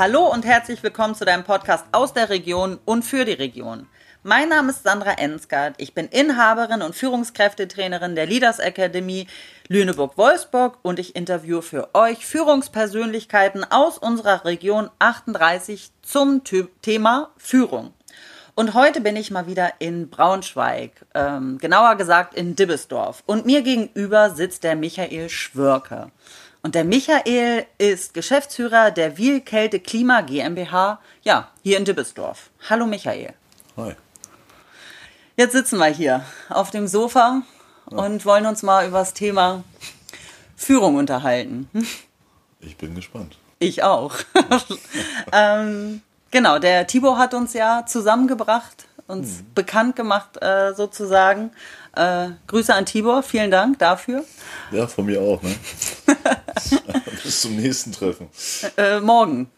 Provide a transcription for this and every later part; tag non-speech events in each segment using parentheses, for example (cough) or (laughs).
Hallo und herzlich willkommen zu deinem Podcast aus der Region und für die Region. Mein Name ist Sandra Ensgard. Ich bin Inhaberin und Führungskräftetrainerin der Leaders Academy Lüneburg-Wolfsburg und ich interviewe für euch Führungspersönlichkeiten aus unserer Region 38 zum Thema Führung. Und heute bin ich mal wieder in Braunschweig, ähm, genauer gesagt in Dibbesdorf. Und mir gegenüber sitzt der Michael Schwörke. Und der Michael ist Geschäftsführer der Wielkälte Klima GmbH, ja, hier in Dibbesdorf. Hallo Michael. Hi. Jetzt sitzen wir hier auf dem Sofa ja. und wollen uns mal über das Thema Führung unterhalten. Ich bin gespannt. Ich auch. (laughs) ähm, genau, der Tibor hat uns ja zusammengebracht, uns hm. bekannt gemacht äh, sozusagen. Äh, Grüße an Tibor, vielen Dank dafür. Ja, von mir auch. Ne? Bis zum nächsten Treffen. Äh, morgen.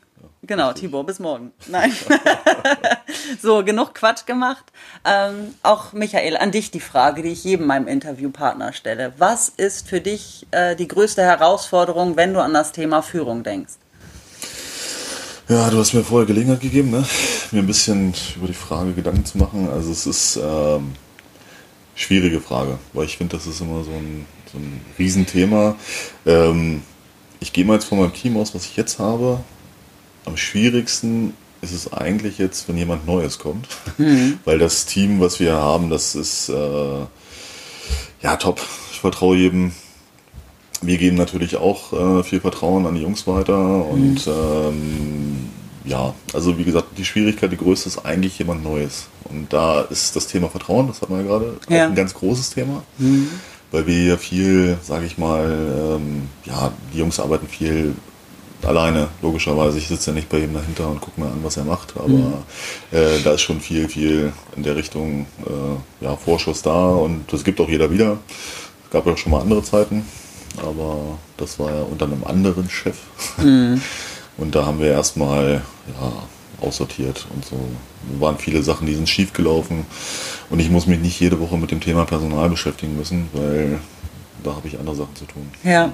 Genau, Tibor, bis morgen. Nein. (laughs) so, genug Quatsch gemacht. Ähm, auch Michael, an dich die Frage, die ich jedem meinem Interviewpartner stelle. Was ist für dich äh, die größte Herausforderung, wenn du an das Thema Führung denkst? Ja, du hast mir vorher Gelegenheit gegeben, ne? mir ein bisschen über die Frage Gedanken zu machen. Also es ist ähm, schwierige Frage, weil ich finde, das ist immer so ein, so ein Riesenthema. Ähm, ich gehe mal jetzt von meinem Team aus, was ich jetzt habe. Am schwierigsten ist es eigentlich jetzt, wenn jemand Neues kommt, mhm. (laughs) weil das Team, was wir haben, das ist äh, ja top. Ich vertraue jedem. Wir geben natürlich auch äh, viel Vertrauen an die Jungs weiter und mhm. ähm, ja, also wie gesagt, die Schwierigkeit, die größte ist eigentlich jemand Neues. Und da ist das Thema Vertrauen, das hat man ja gerade, ja. ein ganz großes Thema. Mhm. Weil wir ja viel, sage ich mal, ähm, ja, die Jungs arbeiten viel alleine, logischerweise. Ich sitze ja nicht bei ihm dahinter und gucke mir an, was er macht. Aber mhm. äh, da ist schon viel, viel in der Richtung äh, ja, Vorschuss da und das gibt auch jeder wieder. Es gab ja schon mal andere Zeiten, aber das war ja unter einem anderen Chef. Mhm. (laughs) Und da haben wir erstmal ja, aussortiert und so. waren viele Sachen, die sind schief gelaufen. Und ich muss mich nicht jede Woche mit dem Thema Personal beschäftigen müssen, weil da habe ich andere Sachen zu tun. Ja,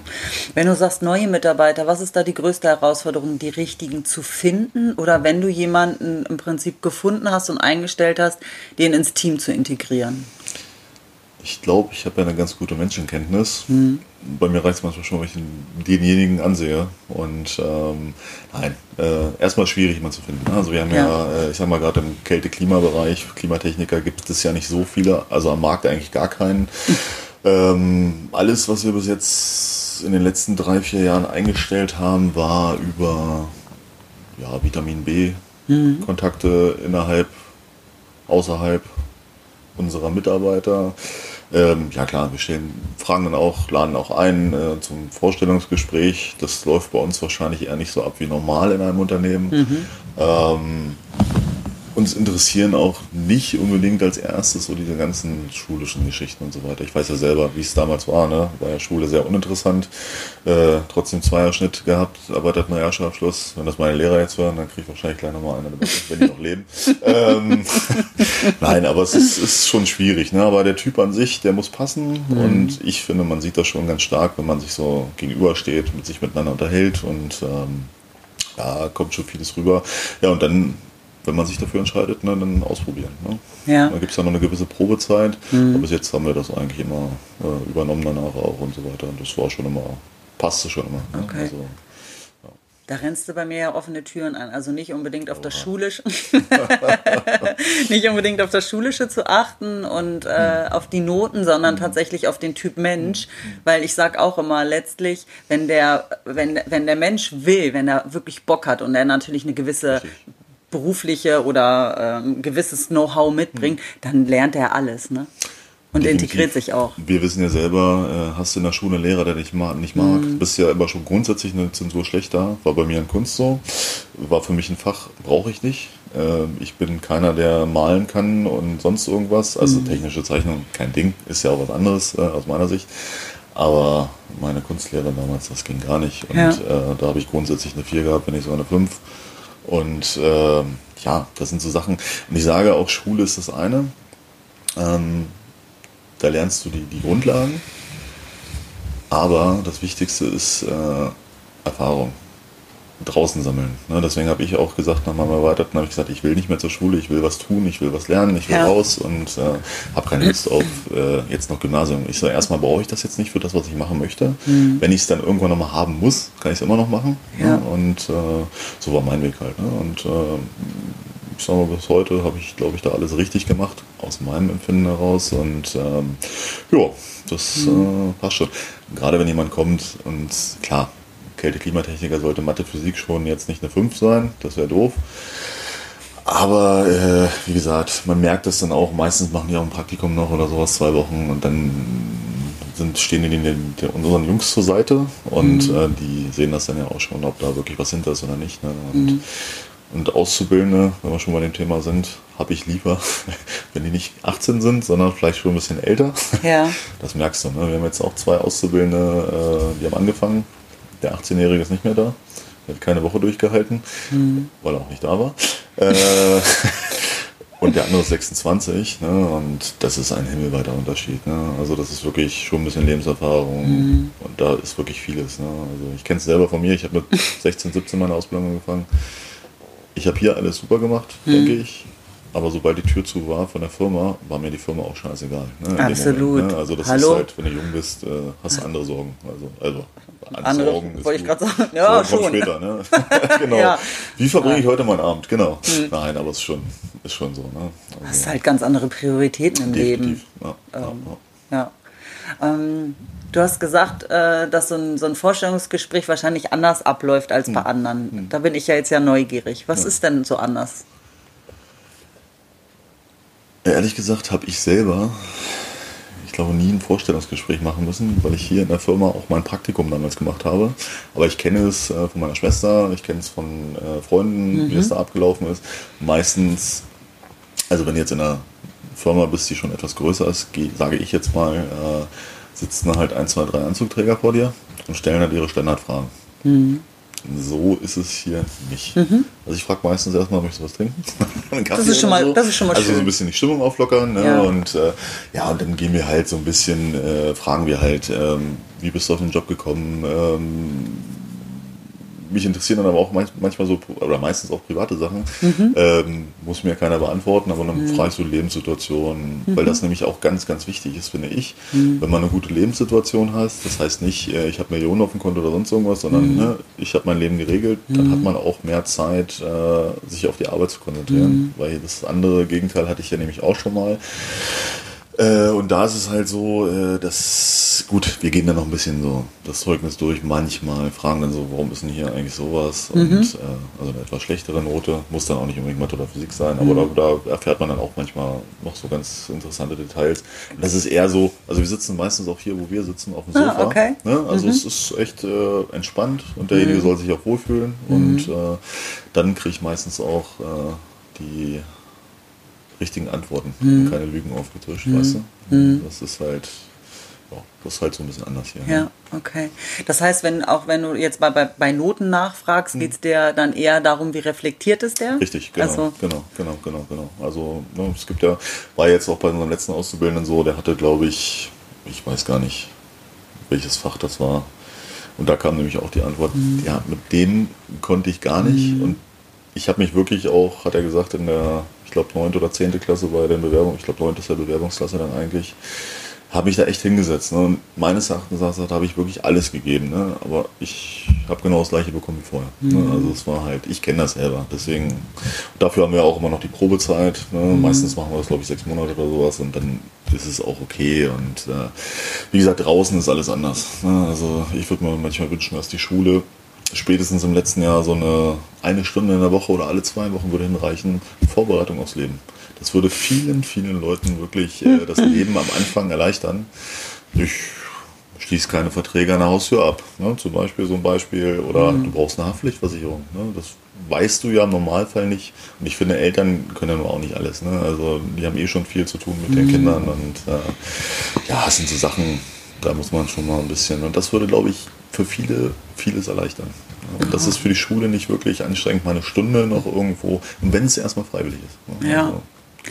wenn du sagst neue Mitarbeiter, was ist da die größte Herausforderung, die richtigen zu finden? Oder wenn du jemanden im Prinzip gefunden hast und eingestellt hast, den ins Team zu integrieren? Ich glaube, ich habe ja eine ganz gute Menschenkenntnis. Mhm. Bei mir reicht es manchmal schon, wenn ich denjenigen ansehe. Und ähm, nein, äh, erstmal schwierig, jemanden zu finden. Also wir haben ja, ja äh, ich sag mal gerade im Kälte-Klimabereich, Klimatechniker gibt es ja nicht so viele, also am Markt eigentlich gar keinen. (laughs) ähm, alles, was wir bis jetzt in den letzten drei, vier Jahren eingestellt haben, war über ja, Vitamin B, mhm. Kontakte innerhalb, außerhalb unserer Mitarbeiter. Ähm, ja klar, wir stellen, fragen dann auch, laden auch ein äh, zum Vorstellungsgespräch. Das läuft bei uns wahrscheinlich eher nicht so ab wie normal in einem Unternehmen. Mhm. Ähm, uns interessieren auch nicht unbedingt als erstes so diese ganzen schulischen Geschichten und so weiter. Ich weiß ja selber, wie es damals war. Ne? War ja Schule sehr uninteressant. Äh, trotzdem Zweierschnitt gehabt, erweitert Realschulabschluss. Wenn das meine Lehrer jetzt hören, dann kriege ich wahrscheinlich gleich nochmal eine wenn die noch leben. (laughs) ähm, (laughs) Nein, aber es ist, ist schon schwierig. Ne? Aber der Typ an sich, der muss passen. Mhm. Und ich finde, man sieht das schon ganz stark, wenn man sich so gegenübersteht, mit sich miteinander unterhält und ähm, ja, kommt schon vieles rüber. Ja, und dann wenn man sich dafür entscheidet, ne, dann ausprobieren. Ne? Ja. Da gibt es ja noch eine gewisse Probezeit, mhm. aber bis jetzt haben wir das eigentlich immer äh, übernommen danach auch und so weiter. Und das war schon immer, passte schon immer. Ne? Okay. Also, ja. Da rennst du bei mir ja offene Türen an. Also nicht unbedingt auf das Schulische, (laughs) nicht unbedingt auf das Schulische zu achten und äh, mhm. auf die Noten, sondern mhm. tatsächlich auf den Typ Mensch. Mhm. Weil ich sag auch immer letztlich, wenn der, wenn, wenn der Mensch will, wenn er wirklich Bock hat und er natürlich eine gewisse Richtig berufliche oder ähm, gewisses Know-how mitbringt, mhm. dann lernt er alles. Ne? Und Definitiv. integriert sich auch. Wir wissen ja selber, äh, hast du in der Schule einen Lehrer, der dich mag, nicht mag, mhm. bist ja immer schon grundsätzlich eine Zensur schlechter. War bei mir in Kunst so. War für mich ein Fach, brauche ich nicht. Äh, ich bin keiner, der malen kann und sonst irgendwas. Also mhm. technische Zeichnung, kein Ding, ist ja auch was anderes äh, aus meiner Sicht. Aber meine Kunstlehrer damals, das ging gar nicht. Und ja. äh, da habe ich grundsätzlich eine 4 gehabt, wenn nicht sogar eine 5. Und äh, ja, das sind so Sachen. Und ich sage auch, Schule ist das eine. Ähm, da lernst du die, die Grundlagen. Aber das Wichtigste ist äh, Erfahrung. Draußen sammeln. Ne? Deswegen habe ich auch gesagt, nach meinem Erweiterten habe ich gesagt, ich will nicht mehr zur Schule, ich will was tun, ich will was lernen, ich will ja. raus und äh, habe keine Lust auf äh, jetzt noch Gymnasium. Ich so, erstmal brauche ich das jetzt nicht für das, was ich machen möchte. Mhm. Wenn ich es dann irgendwann nochmal haben muss, kann ich es immer noch machen. Ne? Ja. Ne? Und äh, so war mein Weg halt. Ne? Und äh, ich sage mal, bis heute habe ich, glaube ich, da alles richtig gemacht, aus meinem Empfinden heraus. Und ähm, ja, das mhm. passt schon. Gerade wenn jemand kommt und klar, Kälte-Klimatechniker sollte Mathe, Physik schon jetzt nicht eine 5 sein, das wäre doof. Aber äh, wie gesagt, man merkt das dann auch, meistens machen die auch ein Praktikum noch oder sowas, zwei Wochen und dann sind, stehen die den, den, unseren Jungs zur Seite und mhm. äh, die sehen das dann ja auch schon, ob da wirklich was hinter ist oder nicht. Ne? Und, mhm. und Auszubildende, wenn wir schon bei dem Thema sind, habe ich lieber, (laughs) wenn die nicht 18 sind, sondern vielleicht schon ein bisschen älter. Ja. Das merkst du. Ne? Wir haben jetzt auch zwei Auszubildende, äh, die haben angefangen der 18-Jährige ist nicht mehr da. Er hat keine Woche durchgehalten, mhm. weil er auch nicht da war. Äh, (laughs) und der andere ist 26. Ne? Und das ist ein himmelweiter Unterschied. Ne? Also das ist wirklich schon ein bisschen Lebenserfahrung. Mhm. Und da ist wirklich vieles. Ne? Also ich kenne es selber von mir. Ich habe mit 16, 17 meine Ausbildung angefangen. Ich habe hier alles super gemacht, mhm. denke ich. Aber sobald die Tür zu war von der Firma, war mir die Firma auch scheißegal. Ne, Absolut. Moment, ne? Also das Hallo? ist halt, wenn du jung bist, äh, hast du andere Sorgen. Also, also andere Sorgen wollte ich gerade sagen. Ja, so, schon. später, ne? (laughs) (laughs) genau. Ja. Wie verbringe ich heute meinen Abend? Genau. Hm. Nein, aber es ist schon, ist schon so. Ne? Also, hast halt ganz andere Prioritäten im Leben. Ja. Ähm, ja. Ähm, du hast gesagt, äh, dass so ein, so ein, Vorstellungsgespräch wahrscheinlich anders abläuft als bei hm. anderen. Hm. Da bin ich ja jetzt ja neugierig. Was ist denn so anders? Ehrlich gesagt habe ich selber, ich glaube, nie ein Vorstellungsgespräch machen müssen, weil ich hier in der Firma auch mein Praktikum damals gemacht habe. Aber ich kenne es äh, von meiner Schwester, ich kenne es von äh, Freunden, mhm. wie es da abgelaufen ist. Meistens, also wenn du jetzt in einer Firma bist, die schon etwas größer ist, sage ich jetzt mal, äh, sitzen halt ein, zwei, drei Anzugträger vor dir und stellen halt ihre Standardfragen. Mhm. So ist es hier nicht. Mhm. Also ich frage meistens erstmal, möchtest du was trinken? (laughs) das, ist schon mal, so. das ist schon mal also schön. so ein bisschen die Stimmung auflockern. Ne? Ja. Und äh, ja, und dann gehen wir halt so ein bisschen, äh, fragen wir halt, ähm, wie bist du auf den Job gekommen? Ähm, mich interessieren dann aber auch manchmal so, oder meistens auch private Sachen. Mhm. Ähm, muss mir keiner beantworten, aber dann mhm. fragst du Lebenssituationen, mhm. weil das nämlich auch ganz, ganz wichtig ist, finde ich. Mhm. Wenn man eine gute Lebenssituation hat, das heißt nicht, äh, ich habe Millionen auf dem Konto oder sonst irgendwas, sondern mhm. ne, ich habe mein Leben geregelt, dann mhm. hat man auch mehr Zeit, äh, sich auf die Arbeit zu konzentrieren. Weil das andere Gegenteil hatte ich ja nämlich auch schon mal. Äh, und da ist es halt so, äh, dass, gut, wir gehen dann noch ein bisschen so das Zeugnis durch, manchmal fragen dann so, warum ist denn hier eigentlich sowas? Mhm. Und äh, also eine etwas schlechtere Note, muss dann auch nicht unbedingt Mathe oder Physik sein, aber mhm. da, da, erfährt man dann auch manchmal noch so ganz interessante Details. Und das ist eher so, also wir sitzen meistens auch hier, wo wir sitzen, auf dem ah, Sofa. Ah, okay. ne? Also mhm. es ist echt äh, entspannt und derjenige mhm. soll sich auch wohlfühlen und mhm. äh, dann kriege ich meistens auch äh, die richtigen Antworten mhm. und keine Lügen aufgetischt, mhm. weißt du? Mhm. Das ist halt, ja, das ist halt so ein bisschen anders hier. Ja, ne? okay. Das heißt, wenn auch wenn du jetzt bei, bei, bei Noten nachfragst, mhm. geht es dir dann eher darum, wie reflektiert ist der? Richtig, genau, also, genau, genau, genau, genau. Also ne, es gibt ja, war jetzt auch bei unserem letzten Auszubildenden so, der hatte, glaube ich, ich weiß gar nicht, welches Fach das war. Und da kam nämlich auch die Antwort, mhm. ja, mit dem konnte ich gar nicht. Mhm. Und ich habe mich wirklich auch, hat er gesagt, in der ich glaube 9. oder 10. Klasse bei der Bewerbung, ich glaube 9. ist der Bewerbungsklasse dann eigentlich, habe ich da echt hingesetzt. Ne? Und meines Erachtens habe ich wirklich alles gegeben. Ne? Aber ich habe genau das gleiche bekommen wie vorher. Ne? Mhm. Ne? Also es war halt, ich kenne das selber. Deswegen, dafür haben wir auch immer noch die Probezeit. Ne? Mhm. Meistens machen wir das, glaube ich, sechs Monate oder sowas und dann ist es auch okay. Und äh, wie gesagt, draußen ist alles anders. Ne? Also ich würde mir manchmal wünschen, dass die Schule spätestens im letzten Jahr so eine eine Stunde in der Woche oder alle zwei Wochen würde hinreichen, Vorbereitung aufs Leben. Das würde vielen, vielen Leuten wirklich äh, das (laughs) Leben am Anfang erleichtern. Ich schließe keine Verträge an der Haustür ab. Ne? Zum Beispiel so ein Beispiel. Oder mhm. du brauchst eine Haftpflichtversicherung. Ne? Das weißt du ja im Normalfall nicht. Und ich finde, Eltern können ja nur auch nicht alles. Ne? Also die haben eh schon viel zu tun mit mhm. den Kindern. Und äh, ja, es sind so Sachen, da muss man schon mal ein bisschen. Und das würde, glaube ich, für viele vieles erleichtern. Und das ist für die Schule nicht wirklich anstrengend, mal eine Stunde noch irgendwo, und wenn es erstmal freiwillig ist. Ja. Also,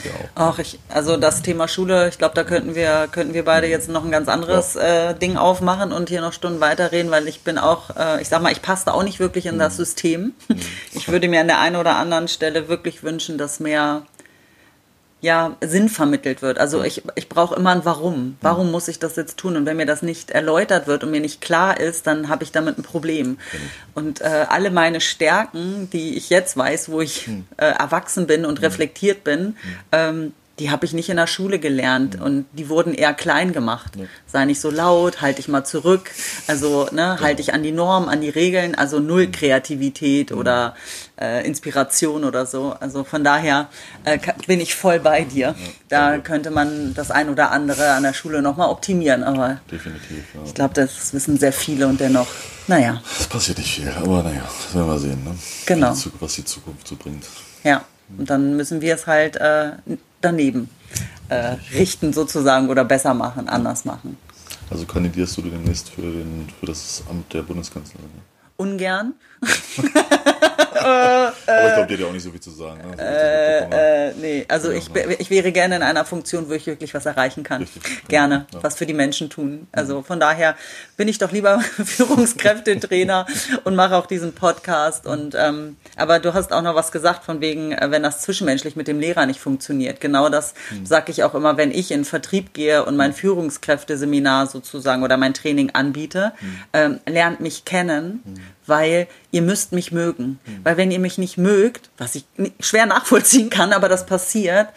Ja Ach, ich, also das Thema Schule, ich glaube, da könnten wir, könnten wir beide jetzt noch ein ganz anderes ja. äh, Ding aufmachen und hier noch Stunden weiterreden, weil ich bin auch, äh, ich sag mal, ich passe auch nicht wirklich in mhm. das System. Mhm. Ich würde mir an der einen oder anderen Stelle wirklich wünschen, dass mehr ja, Sinn vermittelt wird. Also ich, ich brauche immer ein Warum. Warum muss ich das jetzt tun? Und wenn mir das nicht erläutert wird und mir nicht klar ist, dann habe ich damit ein Problem. Und äh, alle meine Stärken, die ich jetzt weiß, wo ich hm. äh, erwachsen bin und hm. reflektiert bin, hm. ähm, die habe ich nicht in der Schule gelernt und die wurden eher klein gemacht. Ja. Sei nicht so laut, halte ich mal zurück, also ne, halte ich an die Norm, an die Regeln, also null Kreativität mhm. oder äh, Inspiration oder so. Also von daher äh, bin ich voll bei dir. Da könnte man das ein oder andere an der Schule nochmal optimieren, aber definitiv. Ja. Ich glaube, das wissen sehr viele und dennoch, naja. Es passiert nicht viel, aber naja, das werden wir sehen, ne? Genau. Was die Zukunft so bringt. Ja. Und dann müssen wir es halt äh, daneben äh, richten sozusagen oder besser machen, anders machen. Also kandidierst du demnächst für, den, für das Amt der Bundeskanzlerin? Ungern. (laughs) (laughs) (laughs) Aber ich glaube, die hat ja auch nicht so viel zu sagen. Ne? Äh, äh, nee, also ich, ich wäre gerne in einer Funktion, wo ich wirklich was erreichen kann. Richtig. Gerne, ja. was für die Menschen tun. Also von daher bin ich doch lieber (laughs) Führungskräftetrainer (laughs) und mache auch diesen Podcast. Und ähm, aber du hast auch noch was gesagt von wegen, äh, wenn das zwischenmenschlich mit dem Lehrer nicht funktioniert. Genau das hm. sage ich auch immer, wenn ich in Vertrieb gehe und mein Führungskräfteseminar sozusagen oder mein Training anbiete, hm. ähm, lernt mich kennen, hm. Weil ihr müsst mich mögen. Hm. Weil wenn ihr mich nicht mögt, was ich schwer nachvollziehen kann, aber das passiert,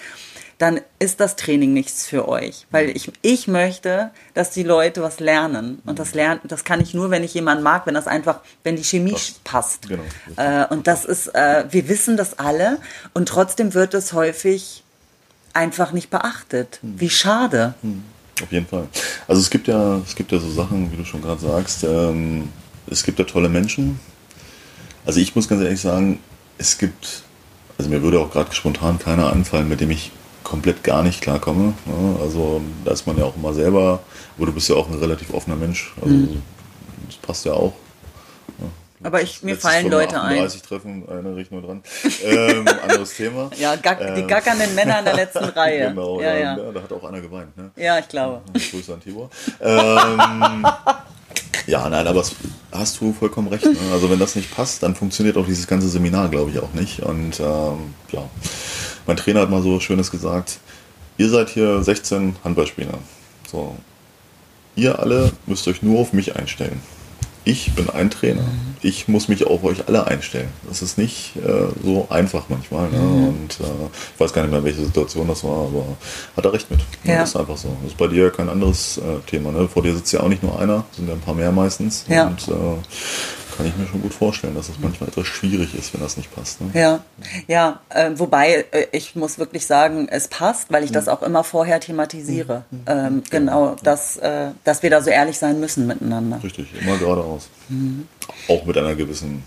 dann ist das Training nichts für euch. Weil hm. ich, ich möchte, dass die Leute was lernen. Und das lernen, das kann ich nur, wenn ich jemanden mag, wenn das einfach, wenn die Chemie das, passt. Genau. Äh, und das ist, äh, wir wissen das alle und trotzdem wird es häufig einfach nicht beachtet. Hm. Wie schade. Hm. Auf jeden Fall. Also es gibt ja, es gibt ja so Sachen, wie du schon gerade sagst, ähm, es gibt ja tolle Menschen, also ich muss ganz ehrlich sagen, es gibt, also mir würde auch gerade spontan keiner anfallen, mit dem ich komplett gar nicht klarkomme. Also da ist man ja auch immer selber, aber du bist ja auch ein relativ offener Mensch. Also mhm. das passt ja auch. Aber ich, mir fallen Leute ein. 30 Treffen, erinnere ich nur dran. ähm, anderes Thema. (laughs) Ja, gack, die ähm, gackernden Männer in der letzten (laughs) Reihe. Genau, ja, ja. ja, da hat auch einer geweint. Ne? Ja, ich glaube. Grüße an Tibor. Ähm, (laughs) ja, nein, aber hast du vollkommen recht. Ne? Also wenn das nicht passt, dann funktioniert auch dieses ganze Seminar, glaube ich, auch nicht. Und ähm, ja, mein Trainer hat mal so Schönes gesagt, ihr seid hier 16 Handballspieler. So, ihr alle müsst euch nur auf mich einstellen ich bin ein Trainer. Mhm. Ich muss mich auf euch alle einstellen. Das ist nicht äh, so einfach manchmal. Ne? Mhm. Und äh, ich weiß gar nicht mehr, welche Situation das war, aber hat er recht mit. Ja. Das ist einfach so. Das ist bei dir kein anderes äh, Thema. Ne? Vor dir sitzt ja auch nicht nur einer, sind ja ein paar mehr meistens. Ja. Und äh, kann ich mir schon gut vorstellen, dass es manchmal etwas schwierig ist, wenn das nicht passt. Ne? Ja, ja. Äh, wobei äh, ich muss wirklich sagen, es passt, weil ich das mhm. auch immer vorher thematisiere. Mhm. Ähm, genau, dass, äh, dass wir da so ehrlich sein müssen miteinander. Richtig, immer geradeaus. Mhm. Auch mit einer gewissen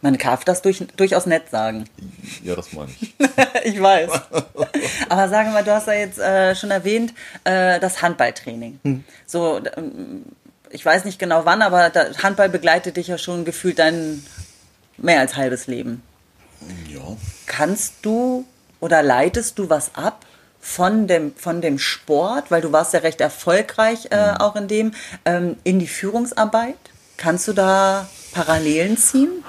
man darf das durch, durchaus nett sagen. Ja, das meine ich. (laughs) ich weiß. Aber sagen wir, du hast ja jetzt äh, schon erwähnt, äh, das Handballtraining. Hm. So, ähm, ich weiß nicht genau wann, aber Handball begleitet dich ja schon gefühlt dein mehr als halbes Leben. Ja. Kannst du oder leitest du was ab von dem, von dem Sport, weil du warst ja recht erfolgreich äh, mhm. auch in dem, ähm, in die Führungsarbeit? Kannst du da Parallelen ziehen?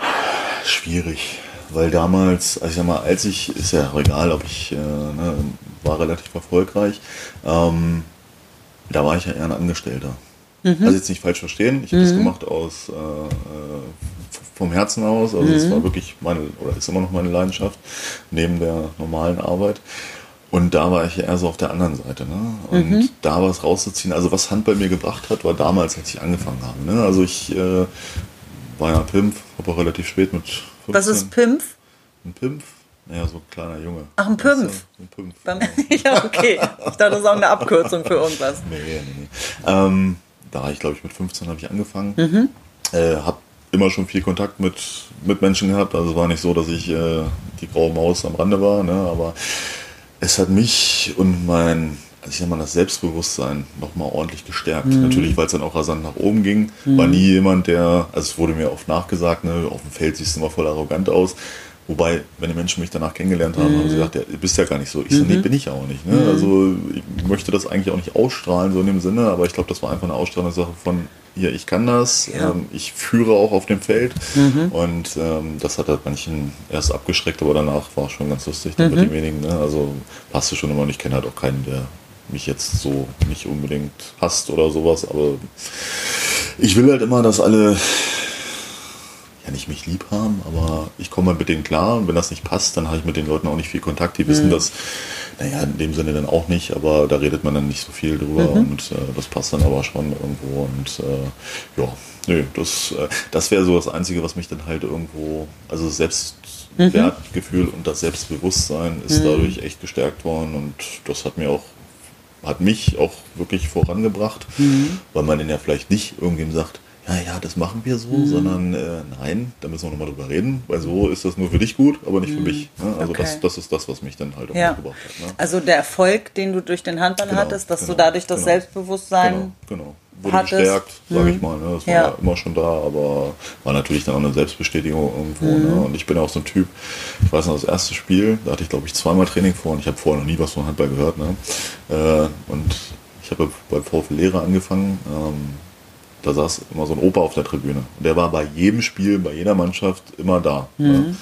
Schwierig, weil damals, also ich sag mal, als ich, ist ja egal, ob ich, äh, ne, war relativ erfolgreich, ähm, da war ich ja eher ein Angestellter. Mhm. Also jetzt nicht falsch verstehen, ich habe mhm. das gemacht aus äh, äh vom Herzen aus. Also es mhm. war wirklich meine, oder ist immer noch meine Leidenschaft, neben der normalen Arbeit. Und da war ich eher so auf der anderen Seite. Ne? Und mhm. da was rauszuziehen, also was Handball mir gebracht hat, war damals, als ich angefangen habe. Ne? Also ich äh, war ja Pimpf, habe auch relativ spät mit 15. Was ist Pimpf? Ein Pimpf? Naja, so ein kleiner Junge. Ach, ein Pimpf? ein Pimpf. (laughs) ja, okay. Ich dachte, das ist auch eine Abkürzung für irgendwas. Nee, nee, nee. Ähm, da ich glaube ich mit 15 habe ich angefangen. Mhm. Äh, habe immer schon viel Kontakt mit, mit Menschen gehabt. Also es war nicht so, dass ich äh, die graue Maus am Rande war, ne? aber es hat mich und mein, also ich sag mal, das Selbstbewusstsein nochmal ordentlich gestärkt. Mhm. Natürlich, weil es dann auch rasant nach oben ging. Mhm. War nie jemand, der, also es wurde mir oft nachgesagt, ne, auf dem Feld siehst du immer voll arrogant aus. Wobei, wenn die Menschen mich danach kennengelernt haben, mhm. haben sie gesagt, ja, du bist ja gar nicht so. Ich so, nee, mhm. bin ich auch nicht. Ne? Mhm. Also ich möchte das eigentlich auch nicht ausstrahlen, so in dem Sinne, aber ich glaube, das war einfach eine Ausstrahlungssache von, hier, ich kann das, ja. ähm, ich führe auch auf dem Feld mhm. und ähm, das hat halt manchen erst abgeschreckt, aber danach war es schon ganz lustig mhm. mit demjenigen. Ne? Also passte schon immer und ich kenne halt auch keinen, der mich jetzt so nicht unbedingt hasst oder sowas, aber ich will halt immer, dass alle ja nicht mich lieb haben, aber ich komme mal mit denen klar und wenn das nicht passt, dann habe ich mit den Leuten auch nicht viel Kontakt. Die wissen mhm. das, naja, in dem Sinne dann auch nicht, aber da redet man dann nicht so viel drüber mhm. und äh, das passt dann aber schon irgendwo und äh, ja, nö, das, äh, das wäre so das Einzige, was mich dann halt irgendwo, also Selbstwertgefühl mhm. und das Selbstbewusstsein ist mhm. dadurch echt gestärkt worden und das hat mir auch hat mich auch wirklich vorangebracht, mhm. weil man dann ja vielleicht nicht irgendjemand sagt, ja, ja, das machen wir so, mhm. sondern äh, nein, da müssen wir nochmal drüber reden, weil so ist das nur für dich gut, aber nicht mhm. für mich. Ne? Also okay. das, das ist das, was mich dann halt auch ja. gebracht hat. Ne? Also der Erfolg, den du durch den Handball genau, hattest, dass genau, du dadurch das genau, Selbstbewusstsein genau, genau. wurde hattest. gestärkt, sage ich mhm. mal. Ne? Das war ja. immer schon da, aber war natürlich dann auch eine Selbstbestätigung irgendwo. Ne? Mhm. Und ich bin auch so ein Typ, ich weiß noch, das erste Spiel, da hatte ich glaube ich zweimal Training vor und ich habe vorher noch nie was von Handball gehört. Ne? Äh, und ich habe beim VfL Lehrer angefangen. Ähm, da saß immer so ein Opa auf der Tribüne. Und der war bei jedem Spiel, bei jeder Mannschaft immer da. Mhm. Ne?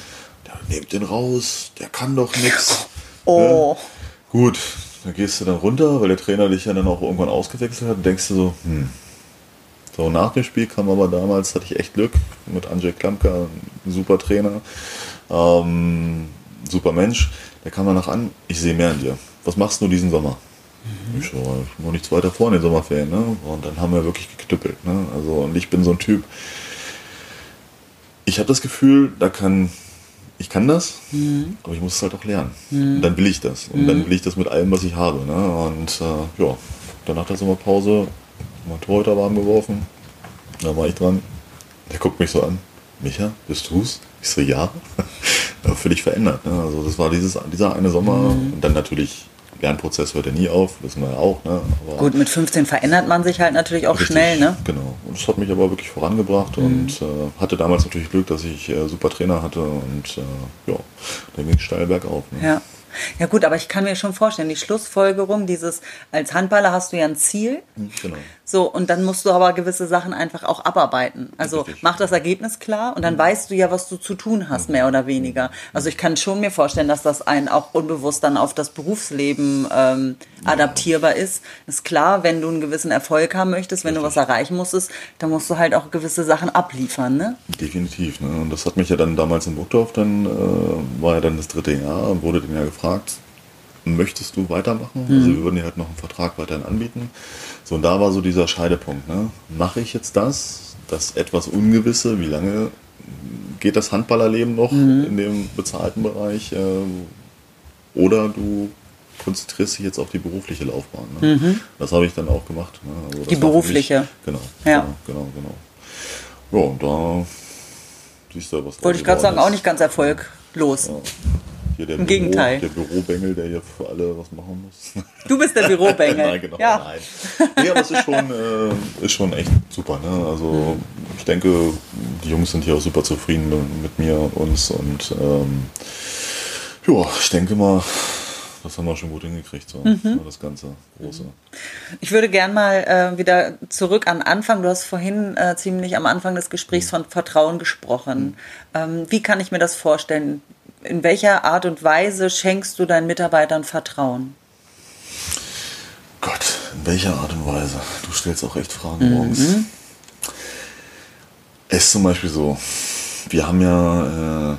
Der nimmt den raus, der kann doch nichts. (laughs) Oh. Ne? Gut, dann gehst du dann runter, weil der Trainer dich ja dann auch irgendwann ausgewechselt hat und denkst du so, hm. So, nach dem Spiel kam aber damals, hatte ich echt Glück mit Andrzej Klamka, super Trainer, ähm, super Mensch. Der kam danach an, ich sehe mehr in dir. Was machst du diesen Sommer? Mhm. Ich so, noch nichts weiter vor in den Sommerferien, ne? Und dann haben wir wirklich geknüppelt, ne? Also, und ich bin so ein Typ, ich habe das Gefühl, da kann, ich kann das, mhm. aber ich muss es halt auch lernen. Mhm. Und dann will ich das. Und dann mhm. will ich das mit allem, was ich habe, ne? Und äh, ja, dann nach der Sommerpause mein Torhüter warm geworfen. Da war ich dran. Der guckt mich so an. Micha, bist du's? Ich so, ja. (laughs) ja völlig verändert. Ne? Also das war dieses, dieser eine Sommer. Mhm. Und dann natürlich Lernprozess hört ja nie auf, wissen wir ja auch. Ne? Aber Gut, mit 15 verändert man sich halt natürlich auch richtig, schnell. Ne? Genau. Und das hat mich aber wirklich vorangebracht mhm. und äh, hatte damals natürlich Glück, dass ich äh, super Trainer hatte und äh, ja, dann ging es steil bergauf. Ne? Ja. Ja gut, aber ich kann mir schon vorstellen, die Schlussfolgerung dieses, als Handballer hast du ja ein Ziel. Genau. So, und dann musst du aber gewisse Sachen einfach auch abarbeiten. Also Richtig. mach das Ergebnis klar und dann mhm. weißt du ja, was du zu tun hast, mhm. mehr oder weniger. Also ich kann schon mir vorstellen, dass das einen auch unbewusst dann auf das Berufsleben ähm, adaptierbar ist. Ist klar, wenn du einen gewissen Erfolg haben möchtest, wenn Richtig. du was erreichen musstest, dann musst du halt auch gewisse Sachen abliefern, ne? Definitiv, ne? Und das hat mich ja dann damals in Burgdorf, dann äh, war ja dann das dritte Jahr und wurde dann ja gefragt, möchtest du weitermachen? Mhm. Also wir würden dir halt noch einen Vertrag weiterhin anbieten. So, und da war so dieser Scheidepunkt, ne? Mache ich jetzt das, das etwas Ungewisse, wie lange geht das Handballerleben noch mhm. in dem bezahlten Bereich? Äh, oder du konzentrierst dich jetzt auf die berufliche Laufbahn. Ne? Mhm. Das habe ich dann auch gemacht. Ne? Also die berufliche. Mich, genau, ja. genau, genau, genau. Ja, und da siehst du, was Wollte ich gerade sagen, auch nicht ganz erfolglos. Ja. Hier der Im Büro, Gegenteil. Der Bürobengel, der hier für alle was machen muss. (laughs) Du bist der Bürobengel. (laughs) nein, genau. Ja. Nein. Nee, aber es ist schon, äh, ist schon echt super. Ne? Also ich denke, die Jungs sind hier auch super zufrieden mit mir und uns. Und ähm, ja, ich denke mal, das haben wir schon gut hingekriegt, so mhm. das ganze Große. Ich würde gern mal äh, wieder zurück an Anfang. Du hast vorhin äh, ziemlich am Anfang des Gesprächs mhm. von Vertrauen gesprochen. Mhm. Ähm, wie kann ich mir das vorstellen? In welcher Art und Weise schenkst du deinen Mitarbeitern Vertrauen? Gott, in welcher Art und Weise? Du stellst auch echt Fragen mhm. morgens. Es ist zum Beispiel so, wir haben ja äh,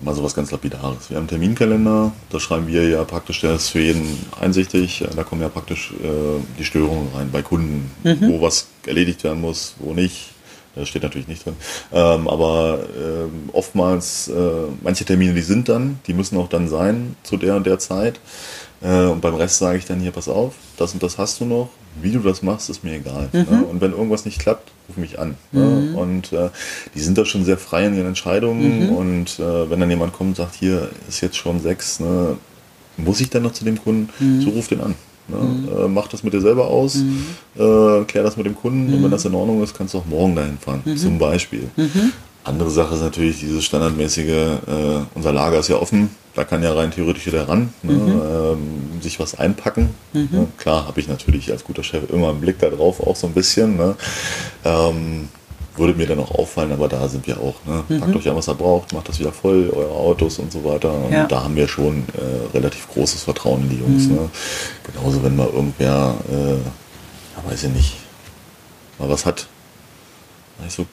mal so was ganz Lapidares. Wir haben einen Terminkalender, da schreiben wir ja praktisch, der ist für jeden einsichtig, da kommen ja praktisch äh, die Störungen rein bei Kunden, mhm. wo was erledigt werden muss, wo nicht. Das steht natürlich nicht drin. Ähm, aber äh, oftmals, äh, manche Termine, die sind dann, die müssen auch dann sein zu der und der Zeit. Äh, und beim Rest sage ich dann hier, pass auf, das und das hast du noch. Wie du das machst, ist mir egal. Mhm. Ne? Und wenn irgendwas nicht klappt, ruf mich an. Ne? Mhm. Ne? Und äh, die sind da schon sehr frei in ihren Entscheidungen. Mhm. Und äh, wenn dann jemand kommt und sagt, hier ist jetzt schon sechs, ne? muss ich dann noch zu dem Kunden, mhm. so ruf den an. Ne? Mhm. Äh, mach das mit dir selber aus, mhm. äh, klär das mit dem Kunden und wenn das in Ordnung ist, kannst du auch morgen dahin fahren, zum Beispiel. Andere Sache ist natürlich dieses standardmäßige, äh, unser Lager ist ja offen, da kann ja rein theoretisch jeder ran, ne, Mhm. ähm, sich was einpacken. Ne. Klar habe ich natürlich als guter Chef immer einen Blick da drauf, auch so ein bisschen. Ne. Ähm, würde mir dann auch auffallen, aber da sind wir auch. Ne. Mhm. Packt euch an, was ihr braucht, macht das wieder voll, eure Autos und so weiter. Und Ja. da haben wir schon äh, relativ großes Vertrauen in die Jungs. Mhm. Ne. Genauso, wenn mal irgendwer, äh, ja, weiß ich nicht, mal was hat. Nicht so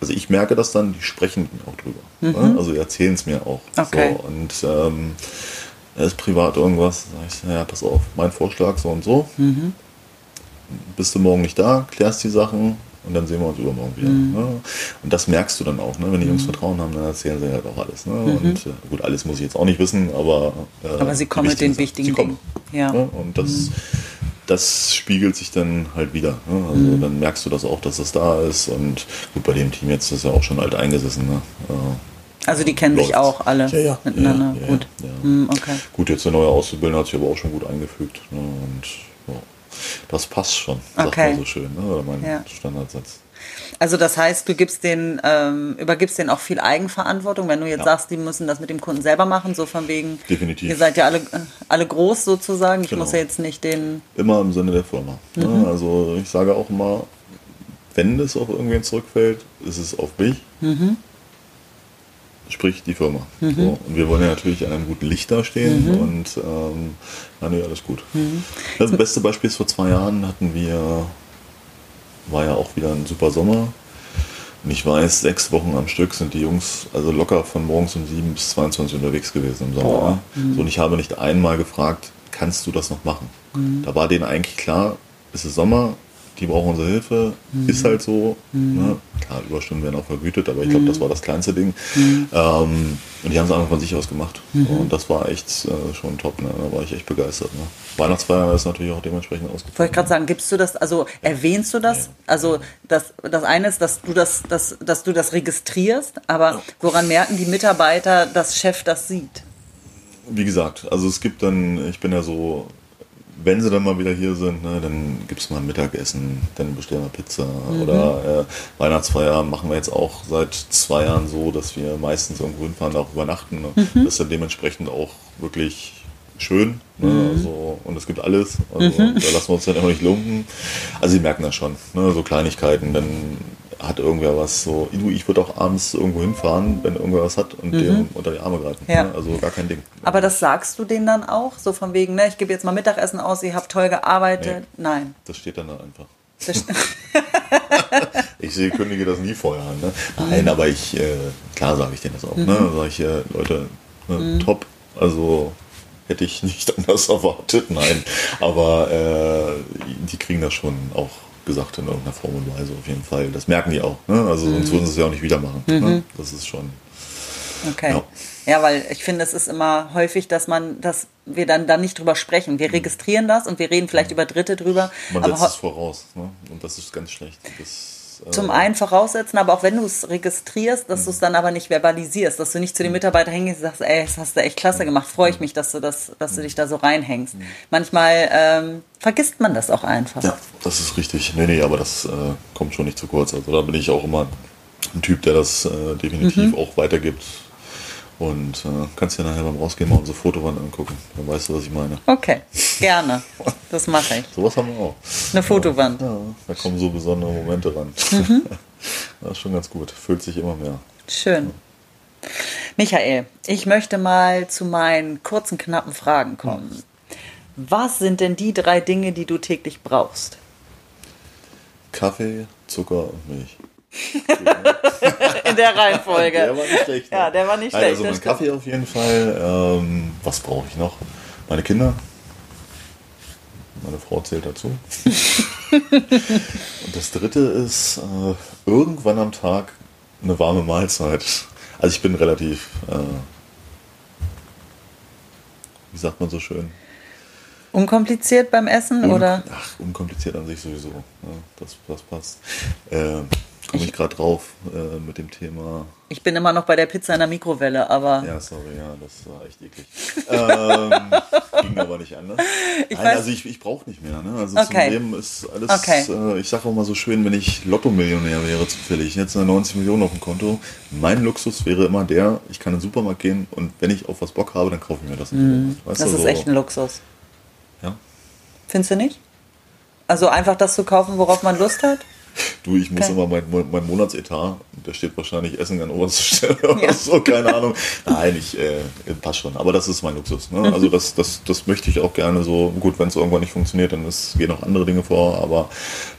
also ich merke das dann, die sprechen auch drüber. Ne? Also die erzählen es mir auch. Mhm. Okay. So, und ähm, ist privat irgendwas, sag ich, naja, pass auf, mein Vorschlag so und so. Mhm. Bist du morgen nicht da, klärst die Sachen und dann sehen wir uns übermorgen wieder. Mhm. Ne? Und das merkst du dann auch, ne? wenn die Jungs Vertrauen haben, dann erzählen sie halt auch alles. Ne? Und äh, gut, alles muss ich jetzt auch nicht wissen, aber äh, Mhm. Aber sie kommen mit den wichtigen sie kommen. Dingen. Ja. Ne? Und das, das spiegelt sich dann halt wieder. Ne? Also Mhm. dann merkst du das auch, dass das da ist. Und gut, bei dem Team jetzt ist ja auch schon alt eingesessen. Ne? Äh, Also die kennen sich läuft's. auch alle Ja, ja. miteinander. Ja, ja, Gut. ja. Hm, okay. Gut, jetzt der neue Auszubildende hat sich aber auch schon gut eingefügt. Ne? Und das passt schon, sagt Okay. man so schön. Ne? Oder mein Ja. Standardsatz. Also das heißt, du gibst den, ähm, übergibst denen auch viel Eigenverantwortung, wenn du jetzt Ja. sagst, die müssen das mit dem Kunden selber machen, so von wegen, Definitiv. ihr seid ja alle, alle groß sozusagen, ich Genau. muss ja jetzt nicht den, Immer im Sinne der Firma. Mhm. Ne? Also ich sage auch immer, wenn es auf irgendwen zurückfällt, ist es auf mich. Mhm. Sprich die Firma. So. Und wir wollen ja natürlich an einem guten Licht dastehen Mhm. und ähm, na, nee, alles gut. Das beste Beispiel ist vor zwei Jahren hatten wir, war ja auch wieder ein super Sommer. Und ich weiß, sechs Wochen am Stück sind die Jungs also locker von morgens um sieben bis 22 unterwegs gewesen im Sommer. ne? So, und ich habe nicht einmal gefragt, kannst du das noch machen? Da war denen eigentlich klar, es ist Sommer, die brauchen unsere Hilfe, ist halt so. Ne? Klar, Überstunden werden auch vergütet, aber ich glaube, das war das kleinste Ding. Ähm, und die haben es einfach von sich aus gemacht. Und das war echt äh, schon top. Ne? Da war ich echt begeistert. Ne? Weihnachtsfeier ist natürlich auch dementsprechend wollte ich ausgefallen. gerade sagen, gibst du das, also erwähnst du das? Also das, das eine ist, dass du das, dass, dass du das registrierst, aber woran merken die Mitarbeiter, dass Chef das sieht? Wie gesagt, also es gibt dann, ich bin ja so, wenn sie dann mal wieder hier sind, ne, dann gibt es mal Mittagessen, dann bestellen wir Pizza oder äh, Weihnachtsfeier machen wir jetzt auch seit zwei Jahren so, dass wir meistens irgendwo hinfahren, auch übernachten. Ne? Das ist dann dementsprechend auch wirklich schön. Ne? Also, und es gibt alles. Also, Da lassen wir uns dann immer nicht lumpen. Also sie merken das schon, ne? so Kleinigkeiten, dann hat irgendwer was so, du, ich würde auch abends irgendwo hinfahren, wenn irgendwer was hat und dem unter die Arme greifen. Ja. Ne? Also gar kein Ding. Aber das sagst du denen dann auch? So von wegen, ne, ich gebe jetzt mal Mittagessen aus, ihr habt toll gearbeitet. Nein. Das steht dann da einfach. (laughs) Ich kündige das nie vorher an. Ne? Nein, aber ich, äh, klar sage ich denen das auch. Ne? Sag ich, äh, Leute, ne, top. Also hätte ich nicht (laughs) anders erwartet, nein. Aber äh, die kriegen das schon auch gesagt in irgendeiner Form und Weise auf jeden Fall. Das merken die auch. Ne? Also sonst würden sie es ja auch nicht wieder machen. Ne? Das ist schon. okay. Ja. Ja. weil ich finde, es ist immer häufig, dass man, dass wir dann, dann nicht drüber sprechen. Wir registrieren das und wir reden vielleicht über Dritte drüber. Man setzt es voraus. Ne? Und das ist ganz schlecht. Das, äh, zum einen voraussetzen, aber auch wenn du es registrierst, dass du es dann aber nicht verbalisierst, dass du nicht zu den Mitarbeitern hingehst und sagst, ey, das hast du echt klasse gemacht, freue ich mich, dass du das, dass du dich da so reinhängst. Manchmal ähm, vergisst man das auch einfach. Ja, das ist richtig. Nee, nee, aber das äh, kommt schon nicht zu kurz. Also da bin ich auch immer ein Typ, der das äh, definitiv auch weitergibt. Und äh, kannst dir nachher beim Rausgehen mal unsere Fotowand angucken. Dann weißt du, was ich meine. Okay, gerne. Das mache ich. (laughs) Sowas haben wir auch. Eine Fotowand. Ja, da kommen so besondere Momente ran. (laughs) das ist schon ganz gut. Fühlt sich immer mehr. Schön. Michael, ich möchte mal zu meinen kurzen, knappen Fragen kommen. Was sind denn die drei Dinge, die du täglich brauchst? Kaffee, Zucker und Milch. In der Reihenfolge. Der war nicht schlecht. ne? Ja, der war nicht Nein, schlecht, Also mein. Kaffee auf jeden Fall. Ähm, was brauche ich noch? Meine Kinder. Meine Frau zählt dazu. (laughs) Und das dritte ist äh, irgendwann am Tag eine warme Mahlzeit. Also ich bin relativ, äh, wie sagt man so schön? Unkompliziert beim Essen Un- oder? Ach, unkompliziert an sich sowieso. Ja, das, das passt. Äh, komme ich gerade drauf äh, mit dem Thema. Ich bin immer noch bei der Pizza in der Mikrowelle, aber. Ja, sorry, ja, das war echt eklig. (laughs) ähm, ging aber nicht anders. Ich Nein, also ich, ich brauche nicht mehr. Ne? Also okay. zum Leben ist alles, okay. äh, ich sage auch mal so schön, wenn ich Lotto-Millionär wäre zufällig, jetzt 90 Millionen auf dem Konto, mein Luxus wäre immer der, ich kann in den Supermarkt gehen und wenn ich auf was Bock habe, dann kaufe ich mir das. Mm, das ist so? echt ein Luxus. Ja. Findest du nicht? Also einfach das zu kaufen, worauf man Lust hat? (laughs) Du, ich muss okay. immer mein, mein Monatsetat, der steht wahrscheinlich Essen an oberster Stelle oder ja. so, keine Ahnung. Nein, ich äh, passt schon. Aber das ist mein Luxus. Ne? Also das, das, das möchte ich auch gerne so. Gut, wenn es irgendwann nicht funktioniert, dann ist, gehen auch andere Dinge vor, aber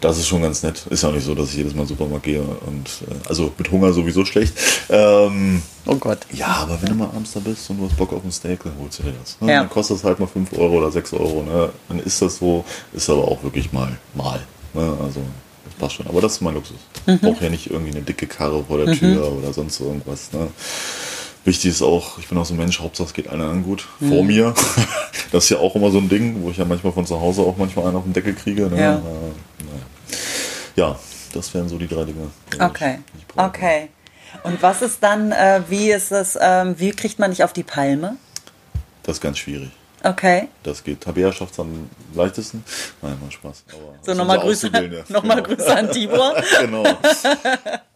das ist schon ganz nett. Ist ja auch nicht so, dass ich jedes Mal in den Supermarkt gehe und äh, also mit Hunger sowieso schlecht. Ähm, oh Gott. Ja, aber wenn du mal abends da bist und du hast Bock auf ein Steak, dann holst du dir das. Ne? Ja. Dann kostet es halt mal 5 Euro oder 6 Euro. Ne? Dann ist das so, ist aber auch wirklich mal mal. Ne? Also das schon. Aber das ist mein Luxus. Mhm. Ich brauche ja nicht irgendwie eine dicke Karre vor der mhm. Tür mhm. oder sonst irgendwas. Ne? Wichtig ist auch, ich bin auch so ein Mensch, Hauptsache es geht allen anderen gut. Mhm. Vor mir. (laughs) Das ist ja auch immer so ein Ding, wo ich ja manchmal von zu Hause auch manchmal einen auf den Deckel kriege. Ne? Ja. Ja, das wären so die drei Dinge. Okay. okay. Und was ist dann, äh, wie ist es, äh, wie kriegt man dich auf die Palme? Das ist ganz schwierig. Okay. Das geht. Tabea schafft es am leichtesten. Nein, mal Spaß. Aber so, nochmal Grüße, (laughs) noch genau. Grüße an Tibor. (laughs) genau.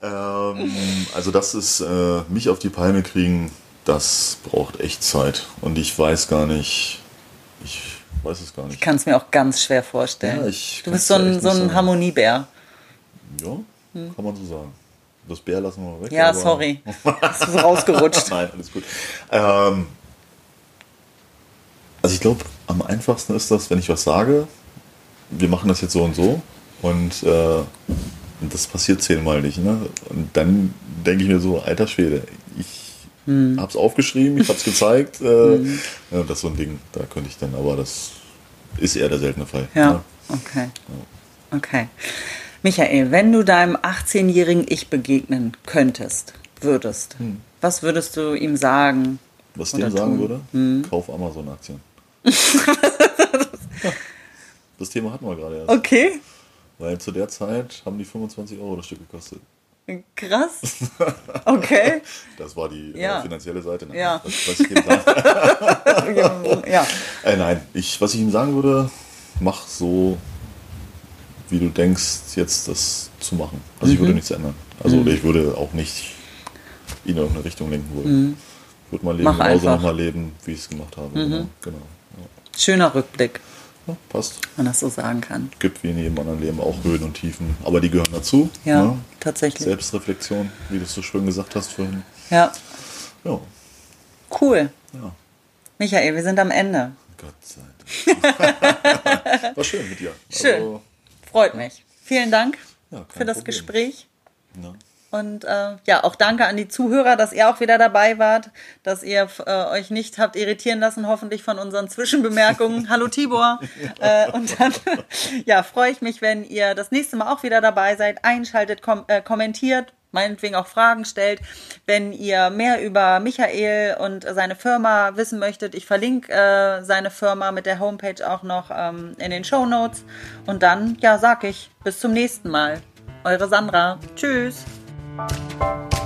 ähm, also das ist, äh, mich auf die Palme kriegen, das braucht echt Zeit. Und ich weiß gar nicht, ich weiß es gar nicht. Ich kann es mir auch ganz schwer vorstellen. Ja, ich du bist so ein, so ein Harmoniebär. Ja, hm. kann man so sagen. Das Bär lassen wir mal weg. Ja, sorry. (laughs) Das ist rausgerutscht. Nein, alles gut. Ähm, also ich glaube, am einfachsten ist das, wenn ich was sage, wir machen das jetzt so und so und äh, das passiert zehnmal nicht. Ne? Und dann denke ich mir so, alter Schwede, ich hm. habe es aufgeschrieben, ich habe es (laughs) gezeigt. Äh, hm. ja, das ist so ein Ding, da könnte ich dann, aber das ist eher der seltene Fall. Ja, ne? okay. Ja. Okay. Michael, wenn du deinem 18-jährigen Ich begegnen könntest, würdest, hm. was würdest du ihm sagen? Was ich dem sagen würde? Hm. Kauf Amazon-Aktien. (laughs) das Thema hatten wir gerade erst. Okay. Weil zu der Zeit haben die 25 Euro das Stück gekostet. Krass. (laughs) Okay. Das war die äh, ja. finanzielle Seite. Nein, ja. Das, was ich ihm (laughs) ja. Äh, nein, ich, was ich ihm sagen würde, mach so, wie du denkst, jetzt das zu machen. Also mhm. ich würde mhm. nichts ändern. Also mhm. ich würde auch nicht in irgendeine Richtung lenken wollen. Mhm. Ich würde mein Leben mach genauso nochmal leben, wie ich es gemacht habe. Mhm. Genau. Schöner Rückblick. Ja, passt. Wenn man das so sagen kann. Gibt wie in jedem anderen Leben auch Höhen und Tiefen, aber die gehören dazu. Ja, ne? tatsächlich. Selbstreflexion, wie du es so schön gesagt hast vorhin. Ja. Ja. Cool. Ja. Michael, wir sind am Ende. Gott sei Dank. (laughs) War schön mit dir. Schön. Also, Freut mich. Vielen Dank ja, für das Problem. Gespräch. Ja. Und äh, ja, auch danke an die Zuhörer, dass ihr auch wieder dabei wart, dass ihr äh, euch nicht habt irritieren lassen, hoffentlich von unseren Zwischenbemerkungen. (laughs) Hallo Tibor. äh, und dann (laughs) ja, freue ich mich, wenn ihr das nächste Mal auch wieder dabei seid, einschaltet, kom äh, kommentiert, meinetwegen auch Fragen stellt. Wenn ihr mehr über Michael und seine Firma wissen möchtet, ich verlinke äh, seine Firma mit der Homepage auch noch ähm, in den Show Notes. Und dann, ja, sag ich, bis zum nächsten Mal. Eure Sandra. Tschüss. Música